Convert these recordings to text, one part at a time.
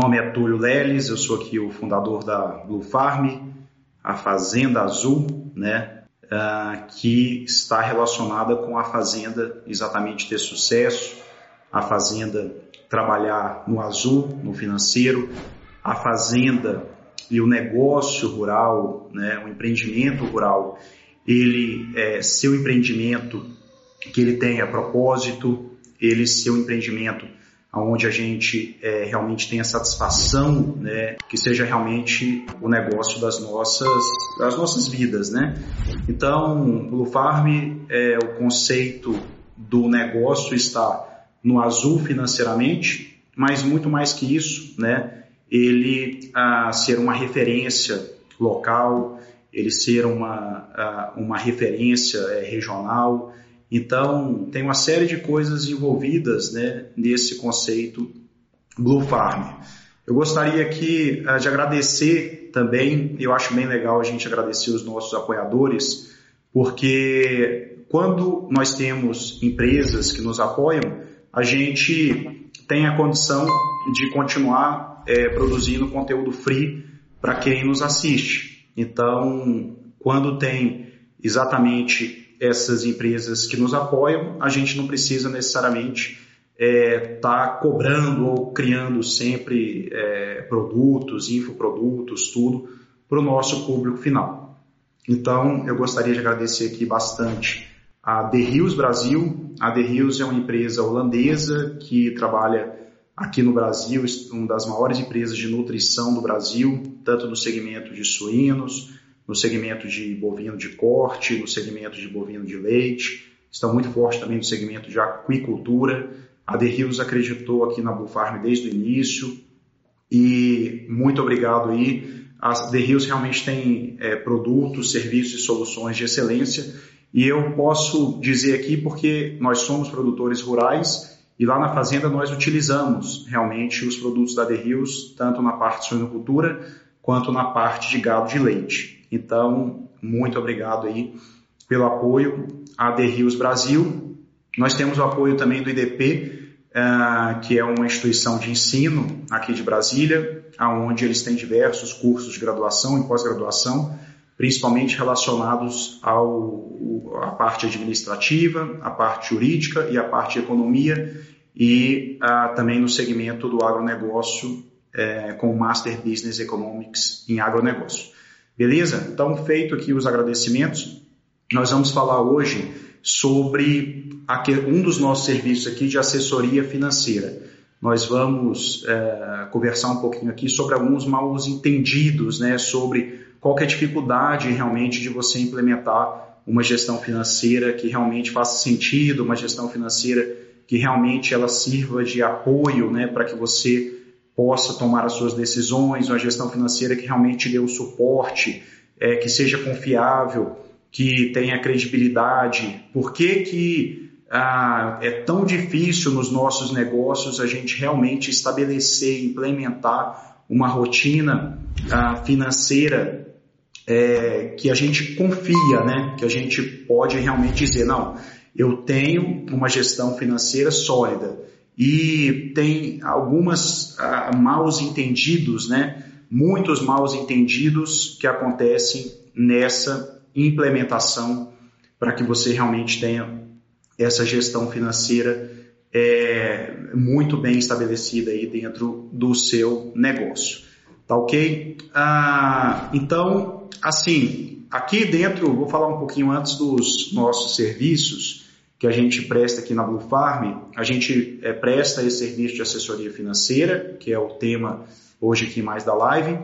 nome é Túlio Leles, eu sou aqui o fundador da Blue Farm, a Fazenda Azul, né? Uh, que está relacionada com a fazenda exatamente ter sucesso, a fazenda trabalhar no azul, no financeiro, a fazenda e o negócio rural, né, o empreendimento rural, ele é, seu empreendimento que ele tenha propósito, ele ser um empreendimento onde a gente é, realmente tenha satisfação, né, que seja realmente o negócio das nossas, das nossas vidas, né? Então, Blue Farm, é, o conceito do negócio está no azul financeiramente, mas muito mais que isso, né? Ele a, ser uma referência local, ele ser uma, a, uma referência é, regional, então, tem uma série de coisas envolvidas né, nesse conceito Blue Farm. Eu gostaria aqui uh, de agradecer também, eu acho bem legal a gente agradecer os nossos apoiadores, porque quando nós temos empresas que nos apoiam, a gente tem a condição de continuar é, produzindo conteúdo free para quem nos assiste. Então, quando tem exatamente essas empresas que nos apoiam, a gente não precisa necessariamente estar é, tá cobrando ou criando sempre é, produtos, infoprodutos, tudo para o nosso público final. Então, eu gostaria de agradecer aqui bastante a The Hills Brasil. A The Hills é uma empresa holandesa que trabalha aqui no Brasil, uma das maiores empresas de nutrição do Brasil, tanto no segmento de suínos, no segmento de bovino de corte, no segmento de bovino de leite, estão muito fortes também no segmento de aquicultura. A The Hills acreditou aqui na Blue Farm desde o início e muito obrigado aí. A The Hills realmente tem é, produtos, serviços e soluções de excelência e eu posso dizer aqui porque nós somos produtores rurais e lá na fazenda nós utilizamos realmente os produtos da The Hills, tanto na parte de suinocultura quanto na parte de gado de leite. Então, muito obrigado aí pelo apoio à The Rios Brasil. Nós temos o apoio também do IDP, eh, que é uma instituição de ensino aqui de Brasília, aonde eles têm diversos cursos de graduação e pós-graduação, principalmente relacionados ao, à parte administrativa, à parte jurídica e à parte economia, e uh, também no segmento do agronegócio, uh, com Master Business Economics em agronegócio. Beleza? Então, feito aqui os agradecimentos, nós vamos falar hoje sobre um dos nossos serviços aqui de assessoria financeira. Nós vamos é, conversar um pouquinho aqui sobre alguns mal entendidos, né, sobre qual é a dificuldade realmente de você implementar uma gestão financeira que realmente faça sentido, uma gestão financeira que realmente ela sirva de apoio, né, para que você possa tomar as suas decisões, uma gestão financeira que realmente dê o suporte, é, que seja confiável, que tenha credibilidade. Por que, que ah, é tão difícil nos nossos negócios a gente realmente estabelecer, implementar uma rotina ah, financeira é, que a gente confia, né? que a gente pode realmente dizer, não, eu tenho uma gestão financeira sólida e tem algumas uh, maus entendidos, né? Muitos maus entendidos que acontecem nessa implementação para que você realmente tenha essa gestão financeira é, muito bem estabelecida aí dentro do seu negócio. Tá ok? Ah, então, assim, aqui dentro, vou falar um pouquinho antes dos nossos serviços que a gente presta aqui na Blue Farm, a gente é, presta esse serviço de assessoria financeira, que é o tema hoje aqui mais da live.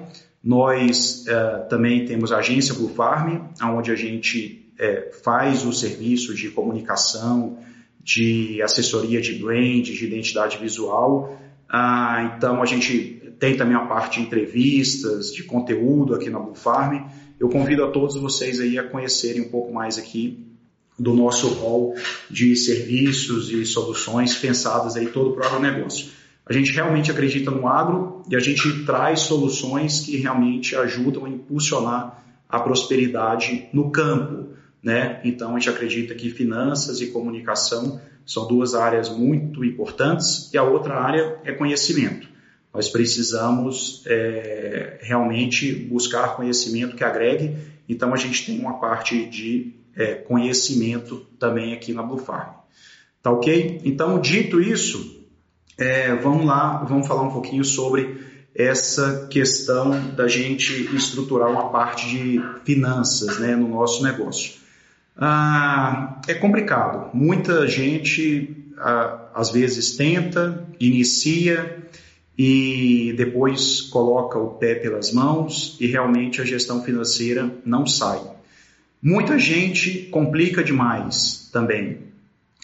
Nós é, também temos a agência Blue Farm, onde a gente é, faz o serviço de comunicação, de assessoria de brand, de identidade visual. Ah, então a gente tem também a parte de entrevistas, de conteúdo aqui na Blue Farm. Eu convido a todos vocês aí a conhecerem um pouco mais aqui do nosso rol de serviços e soluções pensadas aí todo para o agronegócio. A gente realmente acredita no agro e a gente traz soluções que realmente ajudam a impulsionar a prosperidade no campo, né? Então a gente acredita que finanças e comunicação são duas áreas muito importantes e a outra área é conhecimento. nós precisamos é, realmente buscar conhecimento que agregue. Então, a gente tem uma parte de é, conhecimento também aqui na Blue Farm. Tá ok? Então, dito isso, é, vamos lá, vamos falar um pouquinho sobre essa questão da gente estruturar uma parte de finanças né, no nosso negócio. Ah, é complicado. Muita gente ah, às vezes tenta, inicia e depois coloca o pé pelas mãos e realmente a gestão financeira não sai. Muita gente complica demais também.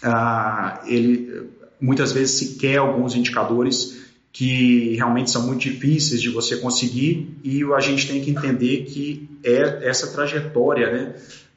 Ah, ele muitas vezes se quer alguns indicadores que realmente são muito difíceis de você conseguir e a gente tem que entender que é essa trajetória, né,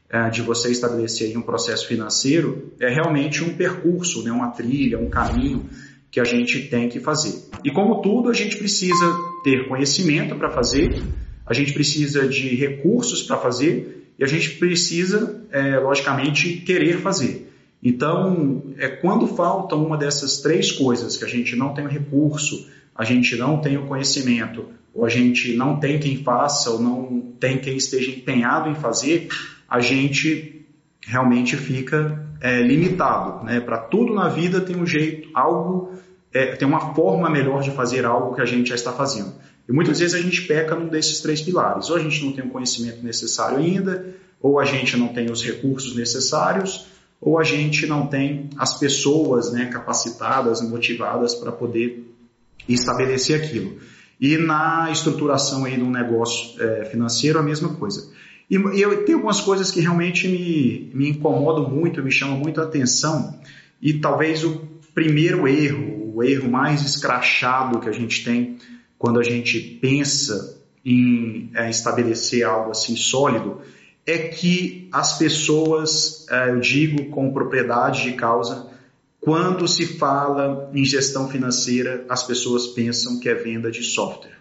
é, de você estabelecer um processo financeiro é realmente um percurso, né, uma trilha, um caminho que a gente tem que fazer. E como tudo, a gente precisa ter conhecimento para fazer, a gente precisa de recursos para fazer e a gente precisa, é, logicamente, querer fazer. Então, é quando falta uma dessas três coisas, que a gente não tem o recurso, a gente não tem o conhecimento, ou a gente não tem quem faça, ou não tem quem esteja empenhado em fazer, a gente realmente fica é, limitado. Né? Para tudo na vida tem um jeito, algo é, tem uma forma melhor de fazer algo que a gente já está fazendo. E muitas vezes a gente peca num desses três pilares. Ou a gente não tem o conhecimento necessário ainda, ou a gente não tem os recursos necessários, ou a gente não tem as pessoas né, capacitadas, motivadas para poder estabelecer aquilo. E na estruturação aí de um negócio é, financeiro, a mesma coisa. E, eu tenho algumas coisas que realmente me, me incomodam muito, me chamam muito a atenção, e talvez o primeiro erro, o erro mais escrachado que a gente tem quando a gente pensa em é, estabelecer algo assim sólido é que as pessoas, é, eu digo com propriedade de causa, quando se fala em gestão financeira, as pessoas pensam que é venda de software.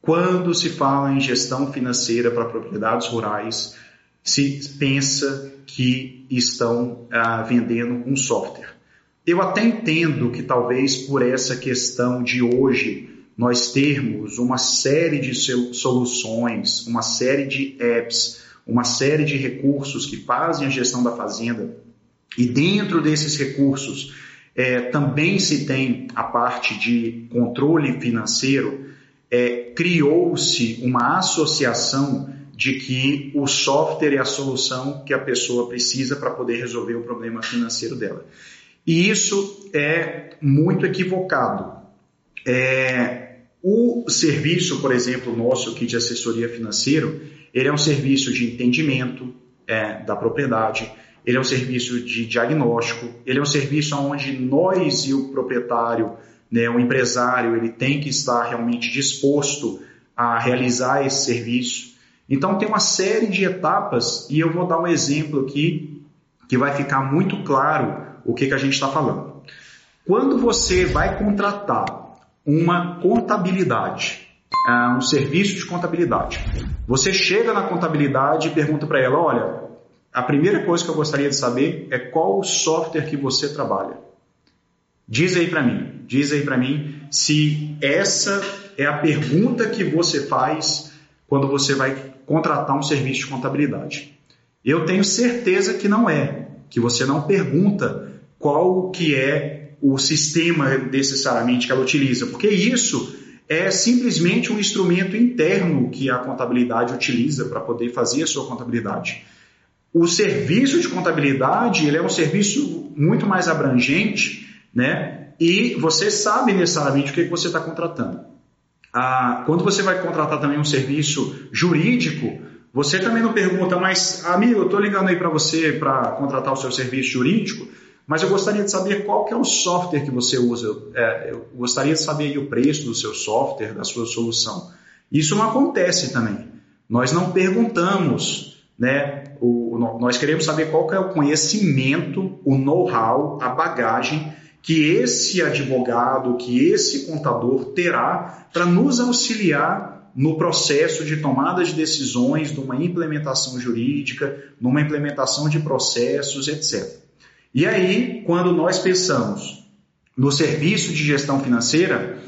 Quando se fala em gestão financeira para propriedades rurais, se pensa que estão ah, vendendo um software. Eu até entendo que talvez por essa questão de hoje nós termos uma série de soluções, uma série de apps, uma série de recursos que fazem a gestão da fazenda e dentro desses recursos é, também se tem a parte de controle financeiro, é, criou-se uma associação de que o software é a solução que a pessoa precisa para poder resolver o problema financeiro dela. E isso é muito equivocado. É, o serviço, por exemplo, nosso aqui de assessoria financeira, ele é um serviço de entendimento é, da propriedade, ele é um serviço de diagnóstico, ele é um serviço onde nós e o proprietário, né, o empresário, ele tem que estar realmente disposto a realizar esse serviço. Então tem uma série de etapas e eu vou dar um exemplo aqui que vai ficar muito claro o que, que a gente está falando. Quando você vai contratar uma contabilidade, ah, um serviço de contabilidade, você chega na contabilidade e pergunta para ela: olha, a primeira coisa que eu gostaria de saber é qual o software que você trabalha. Diz aí para mim, diz aí para mim se essa é a pergunta que você faz quando você vai contratar um serviço de contabilidade. Eu tenho certeza que não é, que você não pergunta qual que é o sistema necessariamente que ela utiliza, porque isso é simplesmente um instrumento interno que a contabilidade utiliza para poder fazer a sua contabilidade. O serviço de contabilidade ele é um serviço muito mais abrangente, né? E você sabe necessariamente o que, que você está contratando. Ah, quando você vai contratar também um serviço jurídico, você também não pergunta, mas amigo, eu estou ligando aí para você para contratar o seu serviço jurídico. Mas eu gostaria de saber qual que é o software que você usa. É, eu gostaria de saber o preço do seu software, da sua solução. Isso não acontece também. Nós não perguntamos, né? O, nós queremos saber qual que é o conhecimento, o know-how, a bagagem que esse advogado, que esse contador terá para nos auxiliar no processo de tomada de decisões, numa implementação jurídica, numa implementação de processos, etc. E aí, quando nós pensamos no serviço de gestão financeira,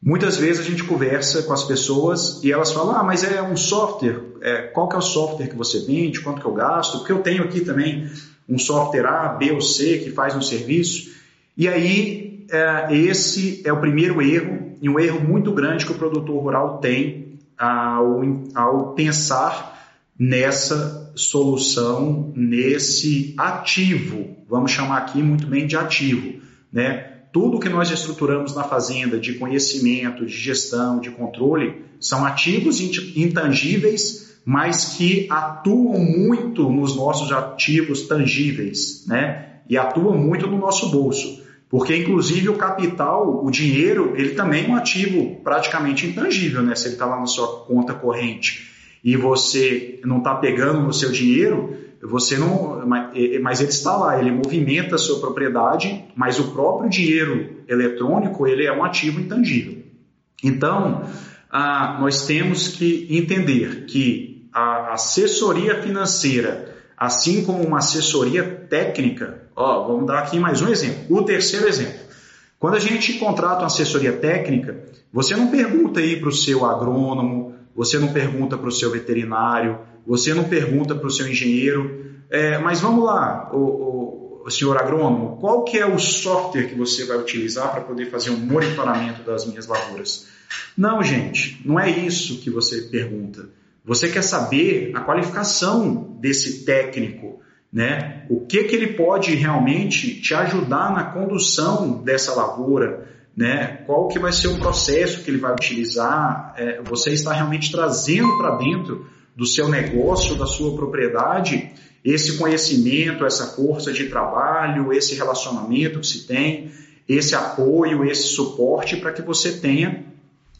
Muitas vezes a gente conversa com as pessoas e elas falam: Ah, mas é um software. É, qual que é o software que você vende? Quanto que eu gasto? Porque eu tenho aqui também um software A, B ou C que faz um serviço. E aí, é, esse é o primeiro erro, e um erro muito grande que o produtor rural tem ao, ao pensar nessa solução, nesse ativo, vamos chamar aqui muito bem de ativo, né? tudo que nós estruturamos na fazenda de conhecimento, de gestão, de controle, são ativos intangíveis, mas que atuam muito nos nossos ativos tangíveis, né? E atuam muito no nosso bolso. Porque, inclusive, o capital, o dinheiro, ele também é um ativo praticamente intangível, né? Se ele está lá na sua conta corrente e você não está pegando no seu dinheiro, você não, mas ele está lá, ele movimenta a sua propriedade, mas o próprio dinheiro eletrônico ele é um ativo intangível. Então, ah, nós temos que entender que a assessoria financeira, assim como uma assessoria técnica, ó, vamos dar aqui mais um exemplo. O terceiro exemplo. Quando a gente contrata uma assessoria técnica, você não pergunta aí para o seu agrônomo, você não pergunta para o seu veterinário, você não pergunta para o seu engenheiro, é, mas vamos lá, o, o, senhor agrônomo, qual que é o software que você vai utilizar para poder fazer um monitoramento das minhas lavouras? Não, gente, não é isso que você pergunta. Você quer saber a qualificação desse técnico, né? O que que ele pode realmente te ajudar na condução dessa lavoura, né? Qual que vai ser o processo que ele vai utilizar? É, você está realmente trazendo para dentro do seu negócio, da sua propriedade, esse conhecimento, essa força de trabalho, esse relacionamento que se tem, esse apoio, esse suporte para que você tenha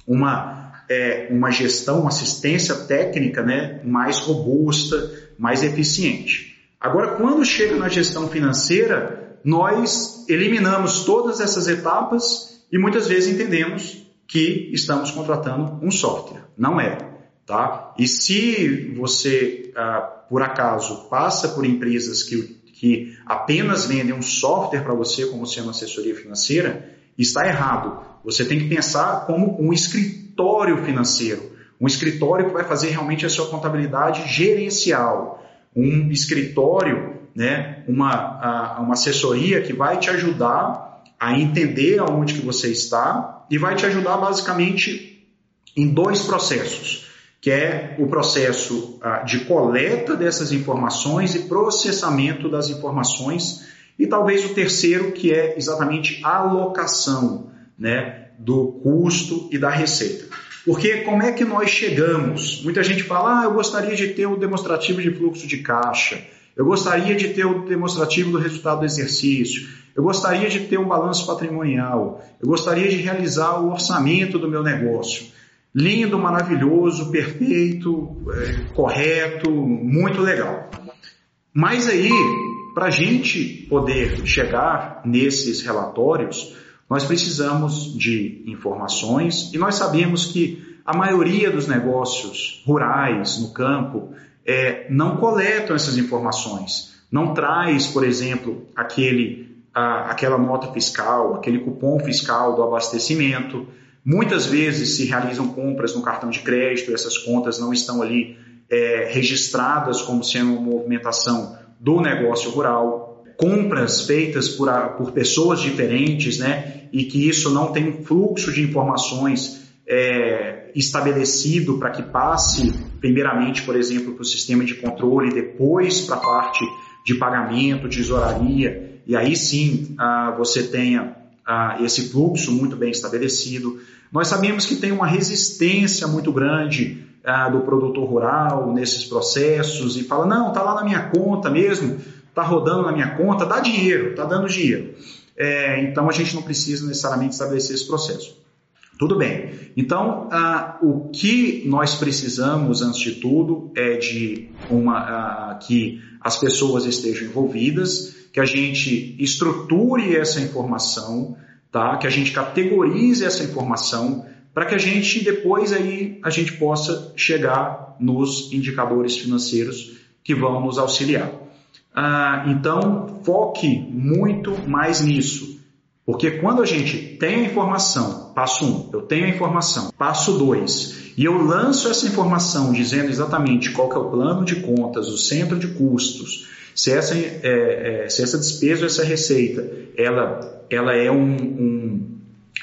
uma, é, uma gestão, uma assistência técnica né, mais robusta, mais eficiente. Agora, quando chega na gestão financeira, nós eliminamos todas essas etapas e muitas vezes entendemos que estamos contratando um software. Não é. Tá? E se você, ah, por acaso, passa por empresas que, que apenas vendem um software para você, como sendo assessoria financeira, está errado. Você tem que pensar como um escritório financeiro, um escritório que vai fazer realmente a sua contabilidade gerencial, um escritório, né, uma, uma assessoria que vai te ajudar a entender aonde que você está e vai te ajudar basicamente em dois processos que é o processo ah, de coleta dessas informações e processamento das informações, e talvez o terceiro, que é exatamente a alocação né, do custo e da receita. Porque como é que nós chegamos? Muita gente fala, ah, eu gostaria de ter o demonstrativo de fluxo de caixa, eu gostaria de ter o demonstrativo do resultado do exercício, eu gostaria de ter um balanço patrimonial, eu gostaria de realizar o orçamento do meu negócio. Lindo, maravilhoso, perfeito, é, correto, muito legal. Mas aí, para a gente poder chegar nesses relatórios, nós precisamos de informações e nós sabemos que a maioria dos negócios rurais no campo é, não coletam essas informações, não traz, por exemplo, aquele, aquela nota fiscal, aquele cupom fiscal do abastecimento, Muitas vezes se realizam compras no cartão de crédito, essas contas não estão ali é, registradas como sendo uma movimentação do negócio rural. Compras feitas por, por pessoas diferentes, né? E que isso não tem um fluxo de informações é, estabelecido para que passe, primeiramente, por exemplo, para o sistema de controle, depois para a parte de pagamento, tesouraria, e aí sim ah, você tenha ah, esse fluxo muito bem estabelecido. Nós sabemos que tem uma resistência muito grande ah, do produtor rural nesses processos e fala: não, está lá na minha conta mesmo, está rodando na minha conta, dá dinheiro, está dando dinheiro. É, então a gente não precisa necessariamente estabelecer esse processo. Tudo bem. Então, ah, o que nós precisamos, antes de tudo, é de uma, ah, que as pessoas estejam envolvidas, que a gente estruture essa informação, tá? Que a gente categorize essa informação para que a gente depois aí a gente possa chegar nos indicadores financeiros que vão nos auxiliar. Ah, então foque muito mais nisso. Porque quando a gente tem a informação, passo um, eu tenho a informação, passo dois, e eu lanço essa informação dizendo exatamente qual é o plano de contas, o centro de custos, se essa, é, é, se essa despesa ou essa receita ela, ela é um, um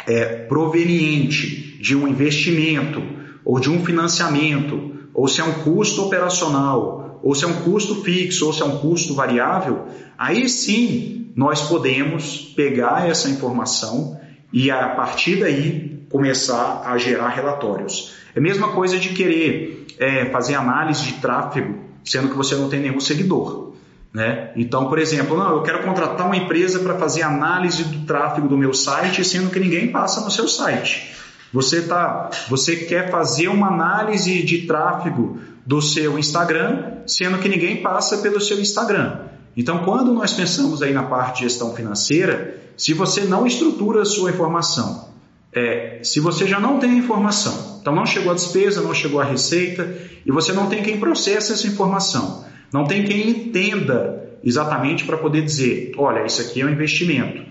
é, proveniente de um investimento ou de um financiamento, ou se é um custo operacional, ou se é um custo fixo, ou se é um custo variável, aí sim nós podemos pegar essa informação e a partir daí começar a gerar relatórios. É a mesma coisa de querer é, fazer análise de tráfego, sendo que você não tem nenhum seguidor. Né? Então, por exemplo, não, eu quero contratar uma empresa para fazer análise do tráfego do meu site, sendo que ninguém passa no seu site. Você, tá, você quer fazer uma análise de tráfego do seu Instagram, sendo que ninguém passa pelo seu Instagram. Então, quando nós pensamos aí na parte de gestão financeira, se você não estrutura a sua informação, é, se você já não tem a informação, então não chegou a despesa, não chegou a receita, e você não tem quem processe essa informação, não tem quem entenda exatamente para poder dizer, olha, isso aqui é um investimento.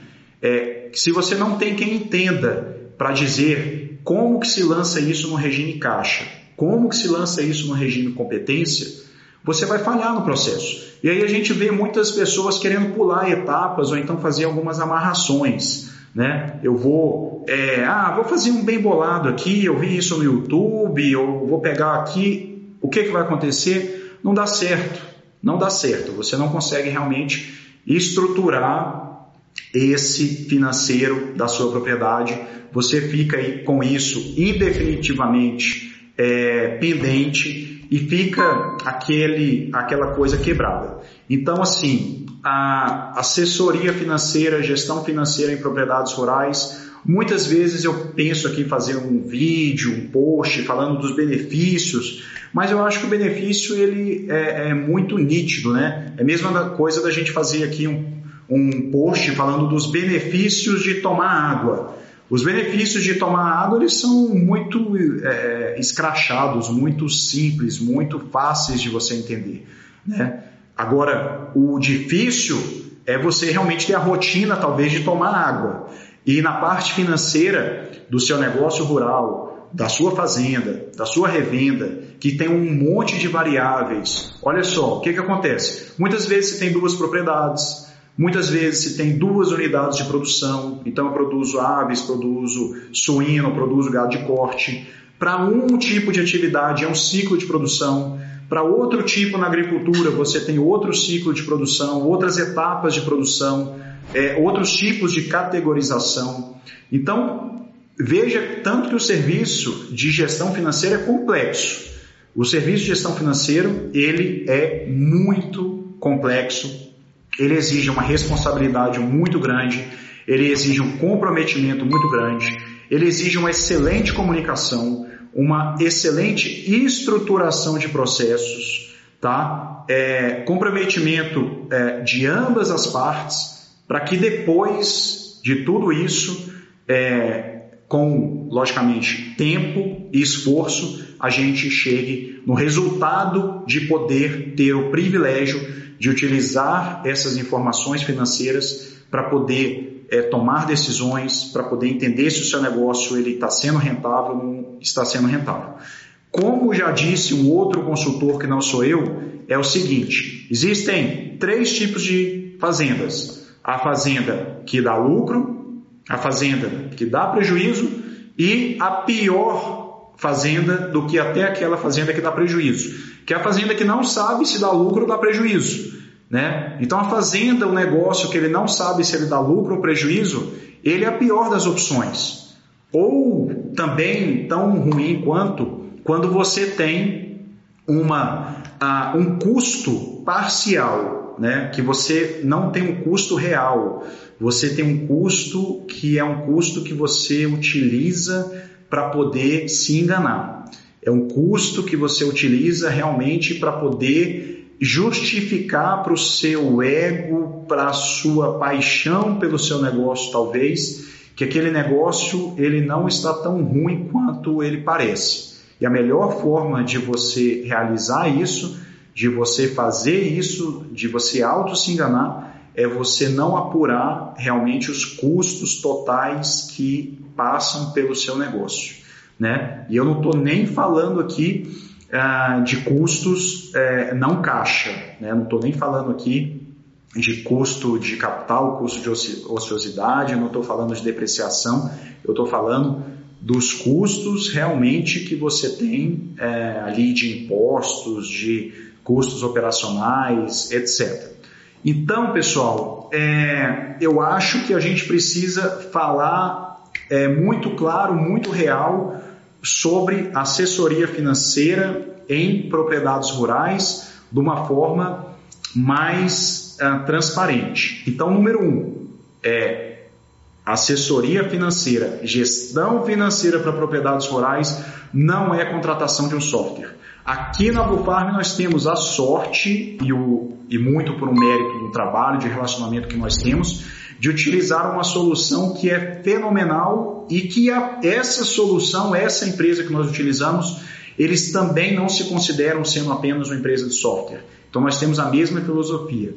É, se você não tem quem entenda para dizer como que se lança isso no regime caixa, como que se lança isso no regime competência, você vai falhar no processo. E aí a gente vê muitas pessoas querendo pular etapas ou então fazer algumas amarrações. Né? Eu vou, é, ah, vou fazer um bem bolado aqui, eu vi isso no YouTube, eu vou pegar aqui, o que, que vai acontecer? não dá certo. Não dá certo. Você não consegue realmente estruturar esse financeiro da sua propriedade. Você fica aí com isso indefinitivamente é, pendente e fica aquele, aquela coisa quebrada. Então, assim, a assessoria financeira, gestão financeira em propriedades rurais Muitas vezes eu penso aqui em fazer um vídeo, um post falando dos benefícios, mas eu acho que o benefício ele é, é muito nítido, né? É a mesma coisa da gente fazer aqui um, um post falando dos benefícios de tomar água. Os benefícios de tomar água eles são muito é, escrachados, muito simples, muito fáceis de você entender. Né? Agora, o difícil é você realmente ter a rotina, talvez, de tomar água. E na parte financeira do seu negócio rural, da sua fazenda, da sua revenda, que tem um monte de variáveis. Olha só, o que, que acontece? Muitas vezes você tem duas propriedades, muitas vezes você tem duas unidades de produção, então eu produzo aves, produzo suíno, produzo gado de corte. Para um tipo de atividade é um ciclo de produção, para outro tipo na agricultura você tem outro ciclo de produção, outras etapas de produção é, outros tipos de categorização. Então, veja tanto que o serviço de gestão financeira é complexo. O serviço de gestão financeiro ele é muito complexo, ele exige uma responsabilidade muito grande, ele exige um comprometimento muito grande, ele exige uma excelente comunicação, uma excelente estruturação de processos, tá? É, comprometimento é, de ambas as partes para que depois de tudo isso, é, com logicamente tempo e esforço, a gente chegue no resultado de poder ter o privilégio de utilizar essas informações financeiras para poder é, tomar decisões, para poder entender se o seu negócio ele está sendo rentável ou não está sendo rentável. Como já disse um outro consultor que não sou eu, é o seguinte: existem três tipos de fazendas a fazenda que dá lucro, a fazenda que dá prejuízo e a pior fazenda do que até aquela fazenda que dá prejuízo, que é a fazenda que não sabe se dá lucro ou dá prejuízo. Né? Então a fazenda, o negócio que ele não sabe se ele dá lucro ou prejuízo, ele é a pior das opções. Ou também tão ruim quanto quando você tem uma, um custo parcial né, que você não tem um custo real, você tem um custo que é um custo que você utiliza para poder se enganar. É um custo que você utiliza realmente para poder justificar para o seu ego, para a sua paixão pelo seu negócio, talvez, que aquele negócio ele não está tão ruim quanto ele parece. E a melhor forma de você realizar isso de você fazer isso, de você auto se enganar, é você não apurar realmente os custos totais que passam pelo seu negócio. Né? E eu não estou nem falando aqui ah, de custos eh, não caixa, né? não estou nem falando aqui de custo de capital, custo de ociosidade, não estou falando de depreciação, eu estou falando dos custos realmente que você tem é, ali de impostos, de custos operacionais, etc. Então, pessoal, é, eu acho que a gente precisa falar é, muito claro, muito real sobre assessoria financeira em propriedades rurais de uma forma mais uh, transparente. Então, número um, é assessoria financeira, gestão financeira para propriedades rurais não é contratação de um software. Aqui na Bufarm nós temos a sorte e, o, e muito por um mérito do trabalho, de relacionamento que nós temos, de utilizar uma solução que é fenomenal e que a, essa solução, essa empresa que nós utilizamos, eles também não se consideram sendo apenas uma empresa de software. Então nós temos a mesma filosofia.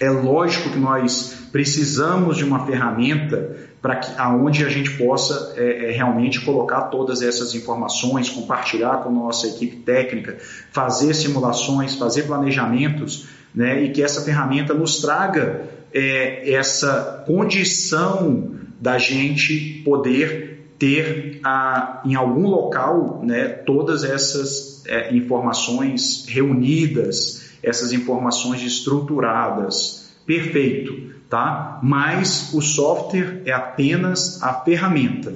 É lógico que nós precisamos de uma ferramenta para que aonde a gente possa é, é, realmente colocar todas essas informações, compartilhar com nossa equipe técnica, fazer simulações, fazer planejamentos, né, e que essa ferramenta nos traga é, essa condição da gente poder ter a, em algum local né, todas essas é, informações reunidas essas informações estruturadas. Perfeito, tá? Mas o software é apenas a ferramenta.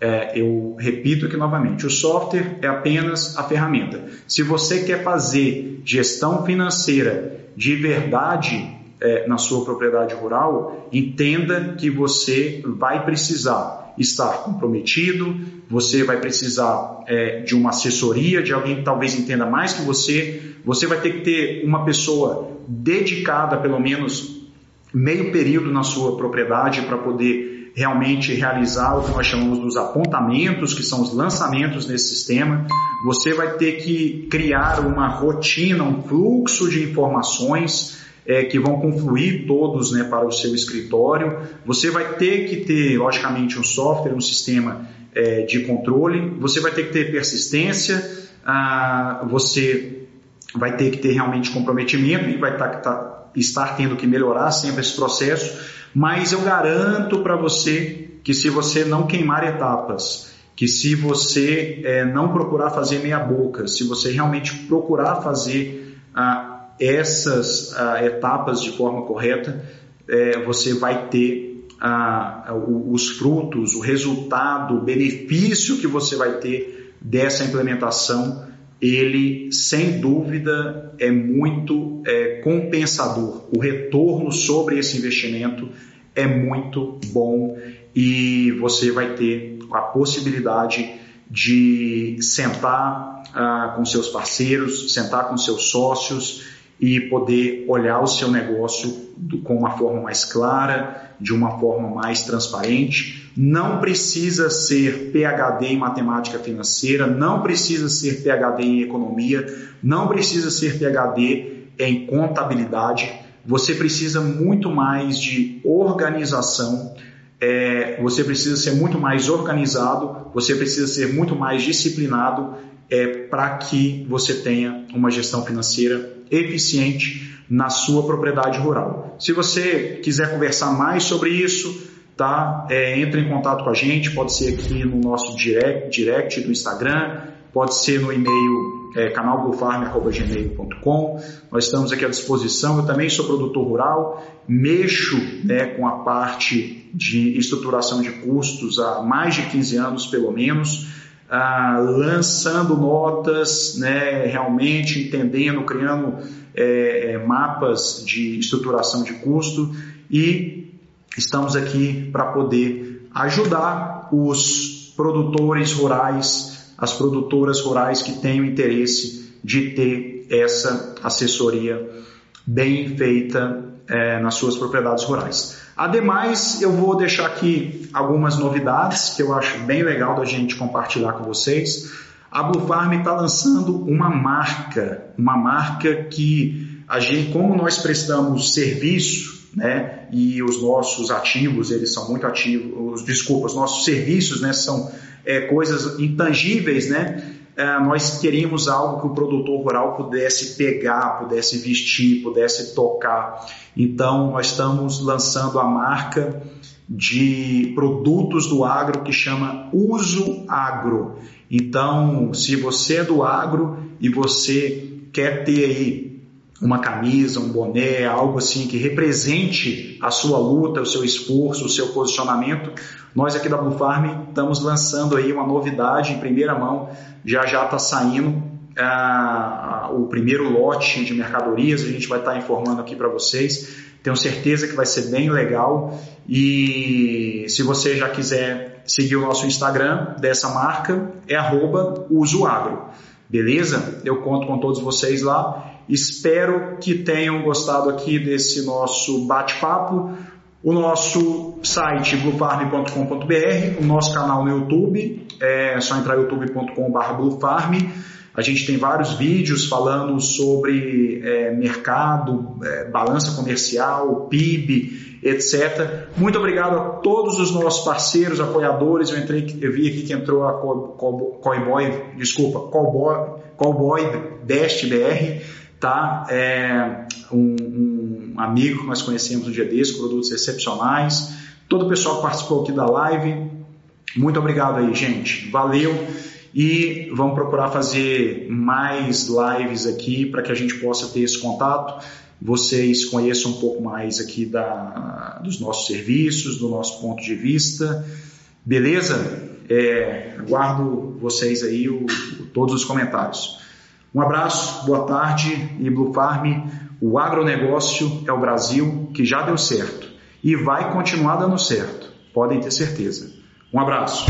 É, eu repito aqui novamente: o software é apenas a ferramenta. Se você quer fazer gestão financeira de verdade é, na sua propriedade rural, entenda que você vai precisar estar comprometido, você vai precisar é, de uma assessoria, de alguém que talvez entenda mais que você, você vai ter que ter uma pessoa dedicada, pelo menos meio período na sua propriedade, para poder realmente realizar o que nós chamamos dos apontamentos, que são os lançamentos nesse sistema. Você vai ter que criar uma rotina, um fluxo de informações é, que vão confluir todos né, para o seu escritório. Você vai ter que ter, logicamente, um software, um sistema é, de controle. Você vai ter que ter persistência. Ah, você vai ter que ter realmente comprometimento e vai tá, tá, estar tendo que melhorar sempre esse processo, mas eu garanto para você que se você não queimar etapas, que se você é, não procurar fazer meia boca, se você realmente procurar fazer ah, essas ah, etapas de forma correta, é, você vai ter ah, os frutos, o resultado, o benefício que você vai ter dessa implementação ele sem dúvida é muito é, compensador. O retorno sobre esse investimento é muito bom e você vai ter a possibilidade de sentar ah, com seus parceiros, sentar com seus sócios e poder olhar o seu negócio com uma forma mais clara, de uma forma mais transparente. Não precisa ser PhD em matemática financeira, não precisa ser PhD em economia, não precisa ser PhD em contabilidade. Você precisa muito mais de organização, é, você precisa ser muito mais organizado, você precisa ser muito mais disciplinado é, para que você tenha uma gestão financeira eficiente na sua propriedade rural. Se você quiser conversar mais sobre isso, tá? É, entre em contato com a gente, pode ser aqui no nosso direct, direct do Instagram, pode ser no e-mail é, canalgofarm.gmail.com. Nós estamos aqui à disposição. Eu também sou produtor rural, mexo né, com a parte de estruturação de custos há mais de 15 anos, pelo menos lançando notas, né, realmente entendendo, criando é, é, mapas de estruturação de custo. E estamos aqui para poder ajudar os produtores rurais, as produtoras rurais que têm o interesse de ter essa assessoria bem feita é, nas suas propriedades rurais. Ademais, eu vou deixar aqui algumas novidades que eu acho bem legal da gente compartilhar com vocês. A Blue Farm está lançando uma marca, uma marca que a gente, como nós prestamos serviço né? E os nossos ativos, eles são muito ativos, os, desculpa, os nossos serviços, né, são é, coisas intangíveis, né? É, nós queríamos algo que o produtor rural pudesse pegar, pudesse vestir, pudesse tocar. Então, nós estamos lançando a marca de produtos do agro que chama Uso Agro. Então, se você é do agro e você quer ter aí uma camisa, um boné, algo assim que represente a sua luta, o seu esforço, o seu posicionamento, nós aqui da Blue Farm estamos lançando aí uma novidade em primeira mão, já já está saindo ah, o primeiro lote de mercadorias, a gente vai estar tá informando aqui para vocês. Tenho certeza que vai ser bem legal e se você já quiser seguir o nosso Instagram dessa marca, é usoagro. Beleza? Eu conto com todos vocês lá. Espero que tenham gostado aqui desse nosso bate-papo. O nosso site bluefarm.com.br, o nosso canal no YouTube, é só entrar youtube.com.br bluefarm. A gente tem vários vídeos falando sobre é, mercado, é, balança comercial, PIB, etc. Muito obrigado a todos os nossos parceiros, apoiadores. Eu entrei, eu vi aqui que entrou a Cowboy, desculpa, Cowboy, Cowboy BR, tá? É um, um, amigo que nós conhecemos no dia desse, produtos excepcionais. Todo o pessoal que participou aqui da live, muito obrigado aí, gente. Valeu e vamos procurar fazer mais lives aqui para que a gente possa ter esse contato vocês conheçam um pouco mais aqui da, dos nossos serviços, do nosso ponto de vista. Beleza? É, aguardo vocês aí, o, todos os comentários. Um abraço, boa tarde e Blue Farm. O agronegócio é o Brasil que já deu certo e vai continuar dando certo, podem ter certeza. Um abraço.